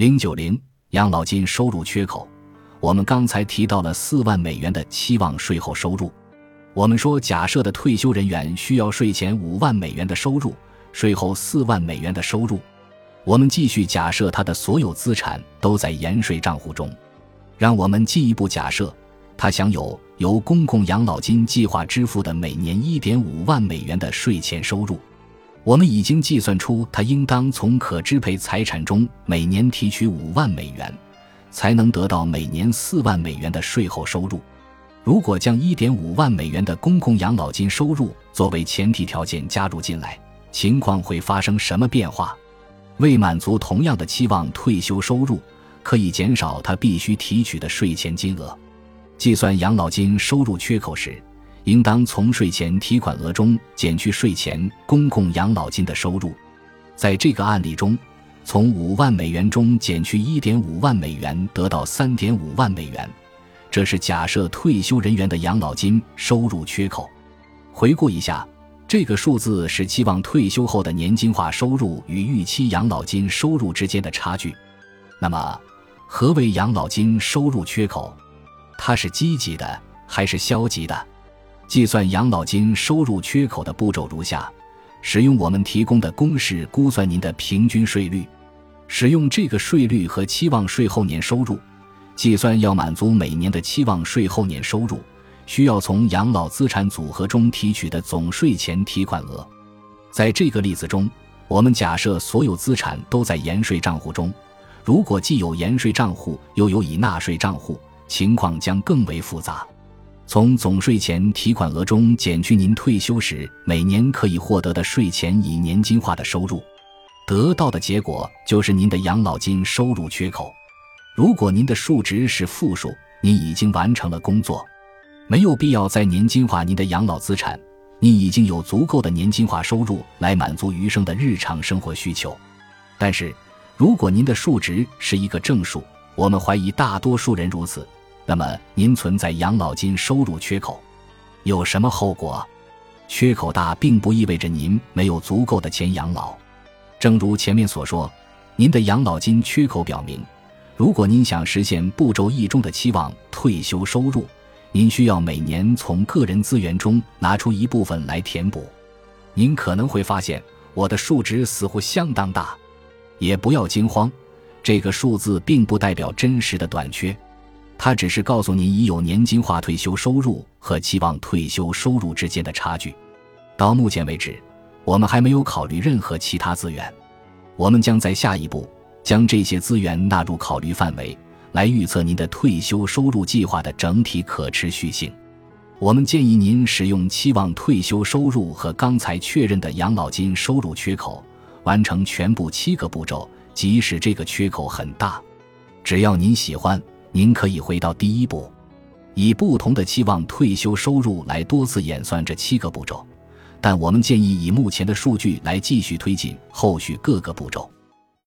零九零养老金收入缺口，我们刚才提到了四万美元的期望税后收入。我们说，假设的退休人员需要税前五万美元的收入，税后四万美元的收入。我们继续假设他的所有资产都在延税账户中。让我们进一步假设，他享有由公共养老金计划支付的每年一点五万美元的税前收入。我们已经计算出，他应当从可支配财产中每年提取五万美元，才能得到每年四万美元的税后收入。如果将一点五万美元的公共养老金收入作为前提条件加入进来，情况会发生什么变化？为满足同样的期望退休收入，可以减少他必须提取的税前金额。计算养老金收入缺口时，应当从税前提款额中减去税前公共养老金的收入。在这个案例中，从五万美元中减去一点五万美元，得到三点五万美元。这是假设退休人员的养老金收入缺口。回顾一下，这个数字是期望退休后的年金化收入与预期养老金收入之间的差距。那么，何为养老金收入缺口？它是积极的还是消极的？计算养老金收入缺口的步骤如下：使用我们提供的公式估算您的平均税率，使用这个税率和期望税后年收入。计算要满足每年的期望税后年收入，需要从养老资产组合中提取的总税前提款额。在这个例子中，我们假设所有资产都在延税账户中。如果既有延税账户又有已纳税账户，情况将更为复杂。从总税前提款额中减去您退休时每年可以获得的税前已年金化的收入，得到的结果就是您的养老金收入缺口。如果您的数值是负数，您已经完成了工作，没有必要再年金化您的养老资产，你已经有足够的年金化收入来满足余生的日常生活需求。但是，如果您的数值是一个正数，我们怀疑大多数人如此，那么您存在养老金收入缺口，有什么后果？缺口大并不意味着您没有足够的钱养老，正如前面所说，您的养老金缺口表明。如果您想实现步骤一中的期望退休收入，您需要每年从个人资源中拿出一部分来填补。您可能会发现我的数值似乎相当大，也不要惊慌，这个数字并不代表真实的短缺，它只是告诉您已有年金化退休收入和期望退休收入之间的差距。到目前为止，我们还没有考虑任何其他资源，我们将在下一步。将这些资源纳入考虑范围，来预测您的退休收入计划的整体可持续性。我们建议您使用期望退休收入和刚才确认的养老金收入缺口，完成全部七个步骤。即使这个缺口很大，只要您喜欢，您可以回到第一步，以不同的期望退休收入来多次演算这七个步骤。但我们建议以目前的数据来继续推进后续各个步骤。